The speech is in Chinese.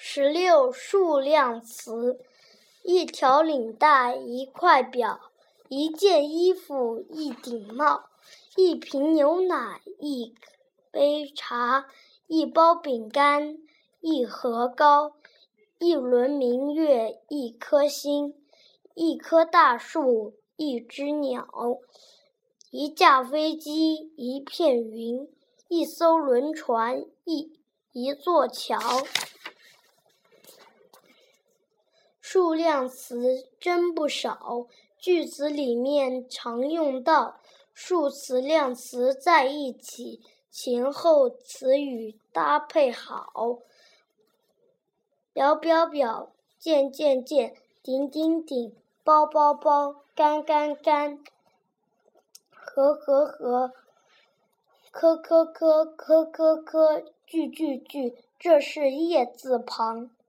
十六数量词：一条领带，一块表，一件衣服，一顶帽，一瓶牛奶，一杯茶，一包饼干，一盒糕，一轮明月，一颗星，一棵大树，一只鸟，一架飞机，一片云，一艘轮船，一一座桥。数量词真不少，句子里面常用到。数词、量词在一起，前后词语搭配好。表表表，件件件，顶顶顶，包包包，干干干，和和和，科科科，科科科，句句句，这是叶字旁。